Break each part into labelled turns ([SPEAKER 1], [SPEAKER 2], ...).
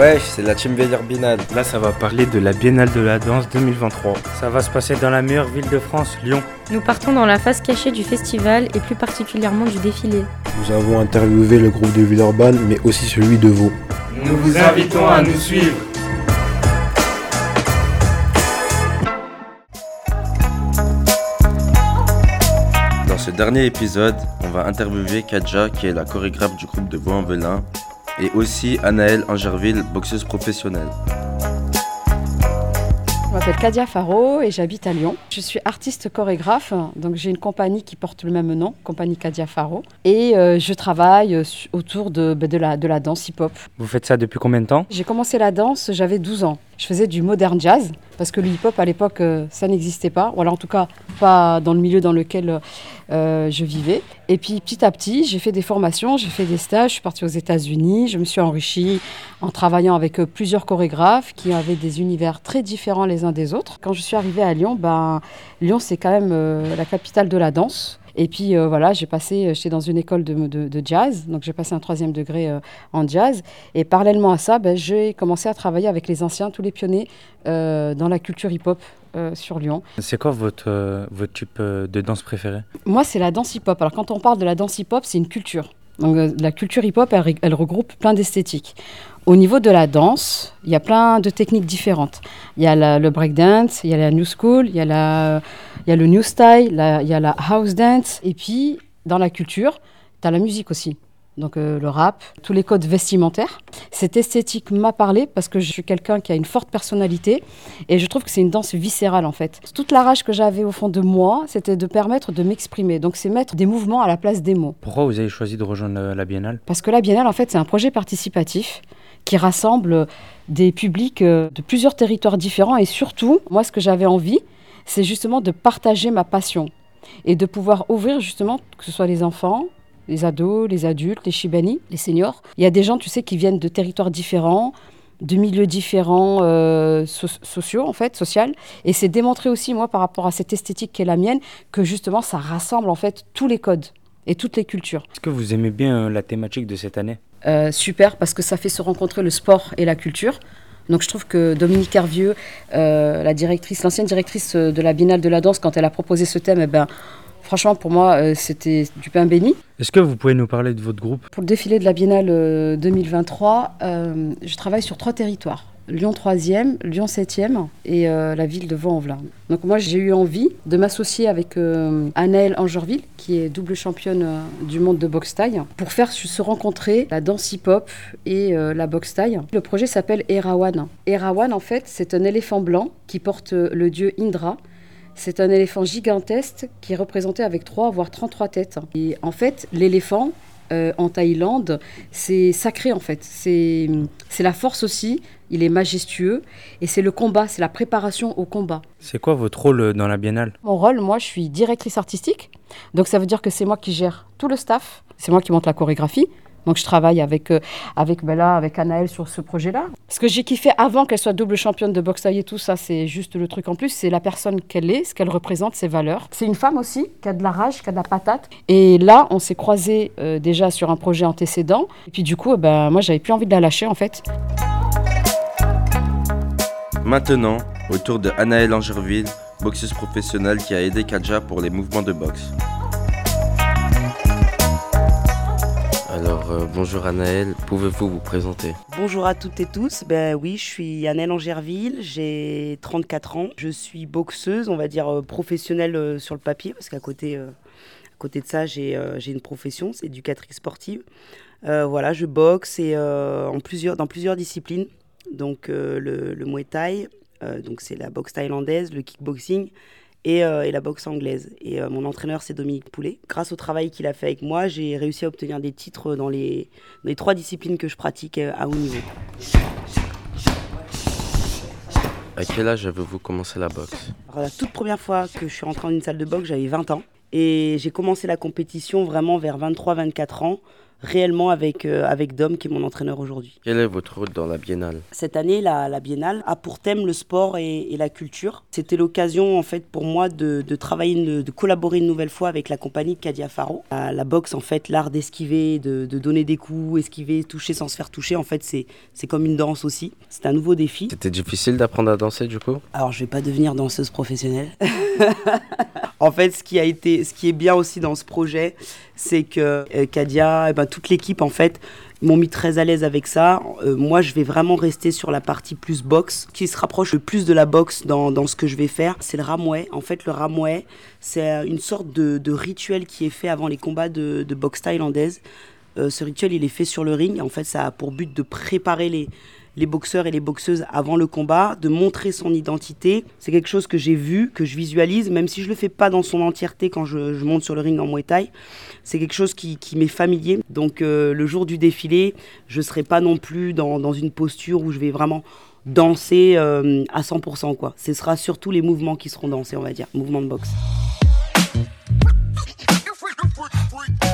[SPEAKER 1] Wesh, c'est la Team Binal.
[SPEAKER 2] Là, ça va parler de la Biennale de la danse 2023. Ça va se passer dans la meilleure ville de France, Lyon.
[SPEAKER 3] Nous partons dans la face cachée du festival et plus particulièrement du défilé.
[SPEAKER 4] Nous avons interviewé le groupe de Villeurbanne, mais aussi celui de Vaux.
[SPEAKER 2] Nous vous invitons à nous suivre.
[SPEAKER 1] Dans ce dernier épisode, on va interviewer Kadja, qui est la chorégraphe du groupe de Vaux-en-Velin, et aussi Anaëlle Angerville, boxeuse professionnelle.
[SPEAKER 5] Je m'appelle Kadia Faro et j'habite à Lyon. Je suis artiste chorégraphe, donc j'ai une compagnie qui porte le même nom, compagnie Kadia Faro. Et euh, je travaille euh, autour de, bah, de, la, de la danse hip-hop.
[SPEAKER 2] Vous faites ça depuis combien de temps?
[SPEAKER 5] J'ai commencé la danse, j'avais 12 ans. Je faisais du modern jazz, parce que le hip-hop à l'époque, euh, ça n'existait pas. Ou alors en tout cas, pas dans le milieu dans lequel euh, je vivais. Et puis petit à petit, j'ai fait des formations, j'ai fait des stages, je suis partie aux États-Unis, je me suis enrichie en travaillant avec euh, plusieurs chorégraphes qui avaient des univers très différents les uns des autres. Quand je suis arrivée à Lyon, ben, Lyon c'est quand même la capitale de la danse. Et puis euh, voilà, j'ai passé, euh, j'étais dans une école de, de- de jazz, donc j'ai passé un troisième degré euh, en jazz. Et parallèlement à ça, ben, j'ai commencé à travailler avec les anciens, tous les pionniers dans la culture hip-hop euh, sur Lyon.
[SPEAKER 2] C'est quoi votre, euh, votre type euh, de danse préférée?
[SPEAKER 5] Moi, c'est la danse hip-hop. Alors, quand on parle de la danse hip-hop, c'est une culture. Donc, euh, la culture hip-hop, elle, regroupe plein d'esthétiques. Au niveau de la danse, il y a plein de techniques différentes. Il y a la- le breakdance, il y a la new school, il y a, le new style, il y a la house dance. Et puis, dans la culture, tu as la musique aussi. Donc, euh, le rap, tous les codes vestimentaires. Cette esthétique m'a parlé parce que je suis quelqu'un qui a une forte personnalité et je trouve que c'est une danse viscérale en fait. Toute la rage que j'avais au fond de moi, c'était de permettre de m'exprimer. Donc c'est mettre des mouvements à la place des mots.
[SPEAKER 2] Pourquoi vous avez choisi de rejoindre la, Biennale?
[SPEAKER 5] Parce que la Biennale, en fait, c'est un projet participatif qui rassemble des publics euh, de plusieurs territoires différents. Et surtout, moi, ce que j'avais envie, c'est justement de partager ma passion et de pouvoir ouvrir justement, que ce soit les enfants, les ados, les adultes, les shibani, les seniors. Il y a des gens, tu sais, qui viennent de territoires différents, de milieux différents euh, so- sociaux, en fait, social. Et c'est démontré aussi, moi, par rapport à cette esthétique qui est la mienne, que justement, ça rassemble, en fait, tous les codes et toutes les cultures.
[SPEAKER 2] Est-ce que vous aimez bien euh, la thématique de cette année?
[SPEAKER 5] Euh, super parce que ça fait se rencontrer le sport et la culture. Donc je trouve que Dominique Hervieux, euh, la directrice, l'ancienne directrice de la Biennale de la danse, quand elle a proposé ce thème, eh ben, franchement pour moi euh, c'était du pain béni.
[SPEAKER 2] Est-ce que vous pouvez nous parler de votre groupe?
[SPEAKER 5] Pour le défilé de la Biennale euh, 2023, euh, je travaille sur trois territoires. Lyon 3e, Lyon 7e et euh, la ville de Vaux-en-Velin. Donc moi j'ai eu envie de m'associer avec euh, Anaëlle Angerville, qui est double championne euh, du monde de boxe taille, pour faire se rencontrer la danse hip-hop et euh, la boxe taille. Le projet s'appelle Erawan. Erawan en fait c'est un éléphant blanc qui porte euh, le dieu Indra. C'est un éléphant gigantesque qui est représenté avec 3 voire 33 têtes. Et en fait l'éléphant euh, en Thaïlande, c'est sacré en fait. C'est c'est la force aussi. Il est majestueux et c'est le combat, c'est la préparation au combat.
[SPEAKER 2] C'est quoi votre rôle euh, dans la Biennale?
[SPEAKER 5] Mon rôle, moi, je suis directrice artistique. Donc ça veut dire que c'est moi qui gère tout le staff. C'est moi qui monte la chorégraphie. Donc je travaille avec, euh, avec Bella, avec Anaëlle sur ce projet-là. Ce que j'ai kiffé avant qu'elle soit double championne de boxe et tout ça, c'est juste le truc en plus. C'est la personne qu'elle est, ce qu'elle représente, ses valeurs. C'est une femme aussi qui a de la rage, qui a de la patate. Et là, on s'est croisés euh, déjà sur un projet antécédent. Et puis du coup, eh ben, moi, j'avais plus envie de la lâcher en fait.
[SPEAKER 1] Maintenant, autour de Anaëlle Angerville, boxeuse professionnelle qui a aidé Kadja pour les mouvements de boxe. Euh, bonjour Anaëlle, pouvez-vous vous présenter?
[SPEAKER 6] Bonjour à toutes et tous. Ben oui, je suis Annelle Angerville, j'ai 34 ans. Je suis boxeuse, on va dire euh, professionnelle euh, sur le papier, parce qu'à côté, à côté de ça, j'ai une profession, c'est éducatrice sportive. Voilà, je boxe et, en plusieurs, dans plusieurs disciplines. Donc le, le Muay Thai, donc c'est la boxe thaïlandaise, le kickboxing et, euh, et la boxe anglaise. Et euh, mon entraîneur, c'est Dominique Poulet. Grâce au travail qu'il a fait avec moi, j'ai réussi à obtenir des titres dans les, dans les trois disciplines que je pratique euh, à haut niveau.
[SPEAKER 1] À quel âge avez-vous commencé la boxe?
[SPEAKER 6] Alors, la toute première fois que je suis rentrée dans une salle de boxe, j'avais 20 ans. Et j'ai commencé la compétition vraiment vers 23-24 ans. réellement avec, avec Dom, qui est mon entraîneur aujourd'hui.
[SPEAKER 1] Quel est votre rôle dans la biennale?
[SPEAKER 6] Cette année, la, la, biennale a pour thème le sport et, et la culture. C'était l'occasion en fait pour moi de, de travailler, une, de collaborer une nouvelle fois avec la compagnie de Kadia Faro. La, la boxe, en fait, l'art d'esquiver, de, de, donner des coups, esquiver, toucher sans se faire toucher, en fait, c'est comme une danse aussi. C'est un nouveau défi.
[SPEAKER 1] C'était difficile d'apprendre à danser du coup?
[SPEAKER 6] Alors, je vais pas devenir danseuse professionnelle. en fait, ce qui a été, ce qui est bien aussi dans ce projet, c'est que euh, Kadia, et ben, toute l'équipe en fait m'ont mis très à l'aise avec ça. Euh, moi, je vais vraiment rester sur la partie plus boxe, qui se rapproche le plus de la boxe dans, ce que je vais faire. C'est le ramouet. En fait, le ramouet, c'est une sorte de, rituel qui est fait avant les combats de, boxe thaïlandaise. Euh, ce rituel, il est fait sur le ring. En fait, ça a pour but de préparer les, les boxeurs et les boxeuses avant le combat, de montrer son identité. C'est quelque chose que j'ai vu, que je visualise, même si je le fais pas dans son entièreté quand je, monte sur le ring en Muay Thai. C'est quelque chose qui, qui m'est familier. Donc euh, le jour du défilé, je serai pas non plus dans, dans une posture où je vais vraiment danser euh, à 100%. Quoi. Ce sera surtout les mouvements qui seront dansés, on va dire, mouvements de boxe.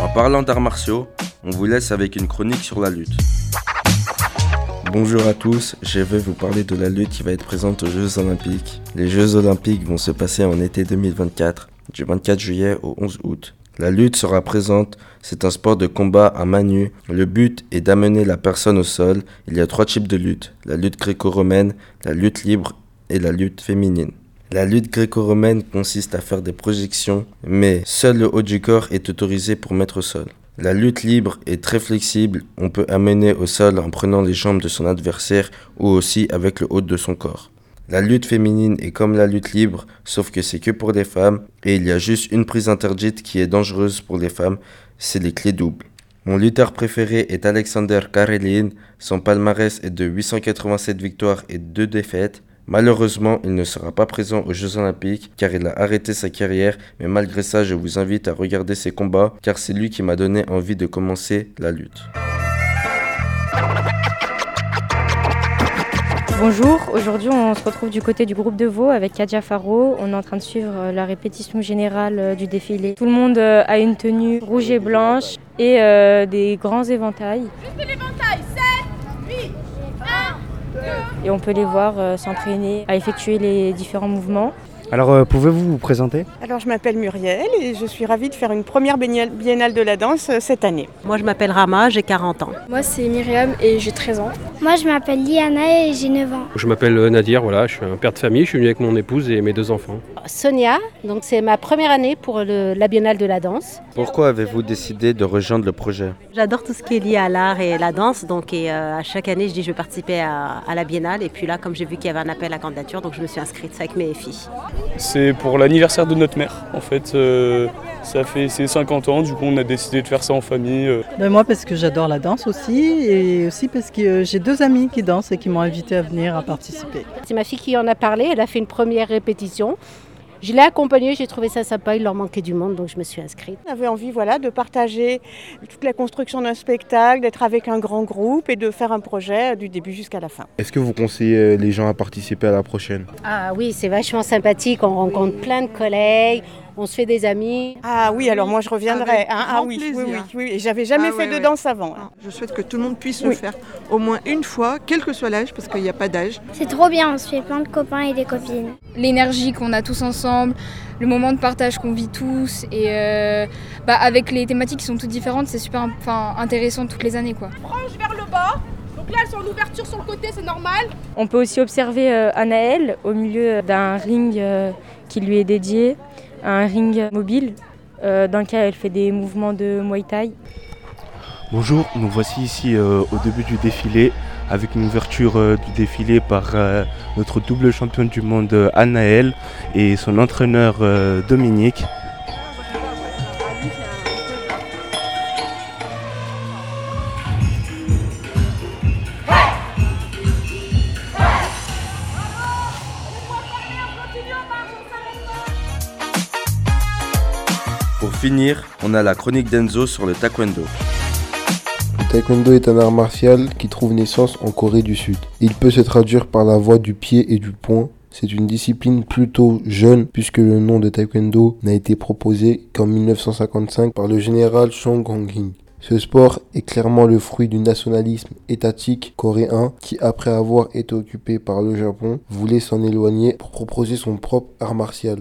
[SPEAKER 1] En parlant d'arts martiaux, on vous laisse avec une chronique sur la lutte. Bonjour à tous, je vais vous parler de la lutte qui va être présente aux Jeux Olympiques. Les Jeux Olympiques vont se passer en été 2024, du 24 juillet au 11 août. La lutte sera présente, c'est un sport de combat à main nue. Le but est d'amener la personne au sol. Il y a trois types de lutte, la lutte gréco-romaine, la lutte libre et la lutte féminine. La lutte gréco-romaine consiste à faire des projections, mais seul le haut du corps est autorisé pour mettre au sol. La lutte libre est très flexible, on peut amener au sol en prenant les jambes de son adversaire ou aussi avec le haut de son corps. La lutte féminine est comme la lutte libre, sauf que c'est que pour les femmes, et il y a juste une prise interdite qui est dangereuse pour les femmes, c'est les clés doubles. Mon lutteur préféré est Alexander Karelin, son palmarès est de 887 victoires et 2 défaites. Malheureusement, il ne sera pas présent aux Jeux Olympiques car il a arrêté sa carrière, mais malgré ça, je vous invite à regarder ses combats car c'est lui qui m'a donné envie de commencer la lutte.
[SPEAKER 3] Bonjour, aujourd'hui on se retrouve du côté du groupe de Vaux avec Kadia Faro. On est en train de suivre la répétition générale du défilé. Tout le monde a une tenue rouge et blanche et euh, des grands éventails.
[SPEAKER 7] Juste
[SPEAKER 3] Et on peut les voir euh, s'entraîner à effectuer les différents mouvements.
[SPEAKER 2] Alors, euh, pouvez-vous vous présenter?
[SPEAKER 8] Alors, je m'appelle Muriel et je suis ravie de faire une première biennale de la danse euh, cette année.
[SPEAKER 9] Moi, je m'appelle Rama, j'ai 40 ans.
[SPEAKER 10] Moi, c'est Myriam et j'ai 13 ans.
[SPEAKER 11] Moi, je m'appelle Liana et j'ai 9 ans.
[SPEAKER 12] Je m'appelle Nadir, voilà, je suis un père de famille, je suis venu avec mon épouse et mes deux enfants.
[SPEAKER 9] Sonia, donc c'est ma première année pour le, la biennale de la danse.
[SPEAKER 1] Pourquoi avez-vous décidé de rejoindre le projet?
[SPEAKER 9] J'adore tout ce qui est lié à l'art et la danse, donc et, euh, à chaque année, je dis je vais participer à, à la biennale. Et puis là, comme j'ai vu qu'il y avait un appel à candidature, donc je me suis inscrite avec mes filles.
[SPEAKER 13] C'est pour l'anniversaire de notre mère. En fait, euh, ça fait ses 50 ans, du coup on a décidé de faire ça en famille. Euh.
[SPEAKER 14] Ben moi parce que j'adore la danse aussi et aussi parce que euh, j'ai deux amis qui dansent et qui m'ont invité à venir à participer.
[SPEAKER 9] C'est ma fille qui en a parlé, elle a fait une première répétition. Je l'ai accompagnée, j'ai trouvé ça sympa, il leur manquait du monde, donc je me suis inscrite.
[SPEAKER 8] On avait envie voilà, de partager toute la construction d'un spectacle, d'être avec un grand groupe et de faire un projet du début jusqu'à la fin.
[SPEAKER 4] Est-ce que vous conseillez les gens à participer à la prochaine?
[SPEAKER 9] Ah oui, c'est vachement sympathique, on rencontre plein de collègues, on se fait des amis.
[SPEAKER 8] Ah oui, alors moi je reviendrai. Hein, ah oui, oui, oui, oui, Et j'avais jamais
[SPEAKER 15] ah,
[SPEAKER 8] fait de danse avant.
[SPEAKER 15] Ah, je souhaite que tout le monde puisse oui. le faire au moins une fois, quel que soit l'âge, parce qu'il n'y a pas d'âge.
[SPEAKER 11] C'est trop bien, on se fait plein de copains et des copines.
[SPEAKER 10] L'énergie qu'on a tous ensemble, le moment de partage qu'on vit tous, et euh, bah, avec les thématiques qui sont toutes différentes, c'est super enfin, intéressant toutes les années. Quoi.
[SPEAKER 7] Frange vers le bas. Donc là, elles sont en ouverture sur le côté, c'est normal.
[SPEAKER 3] On peut aussi observer euh, Anaël au milieu d'un ring euh, qui lui est dédié un ring mobile euh, dans lequel elle fait des mouvements de Muay Thai.
[SPEAKER 16] Bonjour, nous voici ici euh, au début du défilé avec une ouverture euh, du défilé par notre double championne du monde Anaël et son entraîneur Dominique.
[SPEAKER 1] On a la chronique d'Enzo sur le taekwondo.
[SPEAKER 4] Le taekwondo est un art martial qui trouve naissance en Corée du Sud. Il peut se traduire par la voie du pied et du poing. C'est une discipline plutôt jeune puisque le nom de taekwondo n'a été proposé qu'en 1955 par le général Chong Hong-hin. Ce sport est clairement le fruit du nationalisme étatique coréen qui, après avoir été occupé par le Japon, voulait s'en éloigner pour proposer son propre art martial.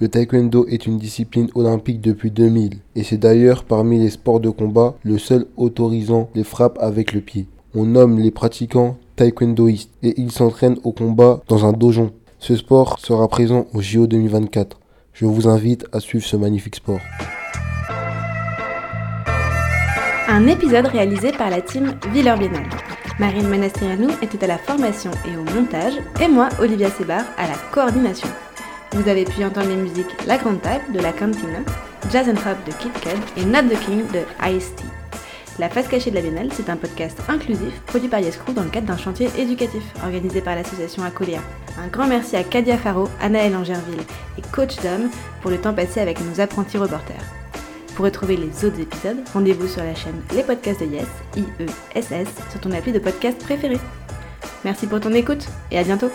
[SPEAKER 4] Le taekwondo est une discipline olympique depuis 2000 et c'est d'ailleurs parmi les sports de combat le seul autorisant les frappes avec le pied. On nomme les pratiquants taekwondoïstes et ils s'entraînent au combat dans un dojon. Ce sport sera présent au JO 2024. Je vous invite à suivre ce magnifique sport.
[SPEAKER 17] Un épisode réalisé par la team Villeur. Marine Manastrianou était à la formation et au montage, et moi, Olivia Sebar, à la coordination. Vous avez pu entendre les musiques La Grande Table de La Cantina, Jazz and Pop de Kid Cud et Not the King de Ice-T. La face cachée de la Biennale, c'est un podcast inclusif produit par Yescrew dans le cadre d'un chantier éducatif organisé par l'association Acolia. Un grand merci à Kadia Faro, Anaël Angerville et Coach Dom pour le temps passé avec nos apprentis reporters. Pour retrouver les autres épisodes, rendez-vous sur la chaîne Les Podcasts de Yes, I-E-S-S, sur ton appli de podcast préféré. Merci pour ton écoute et à bientôt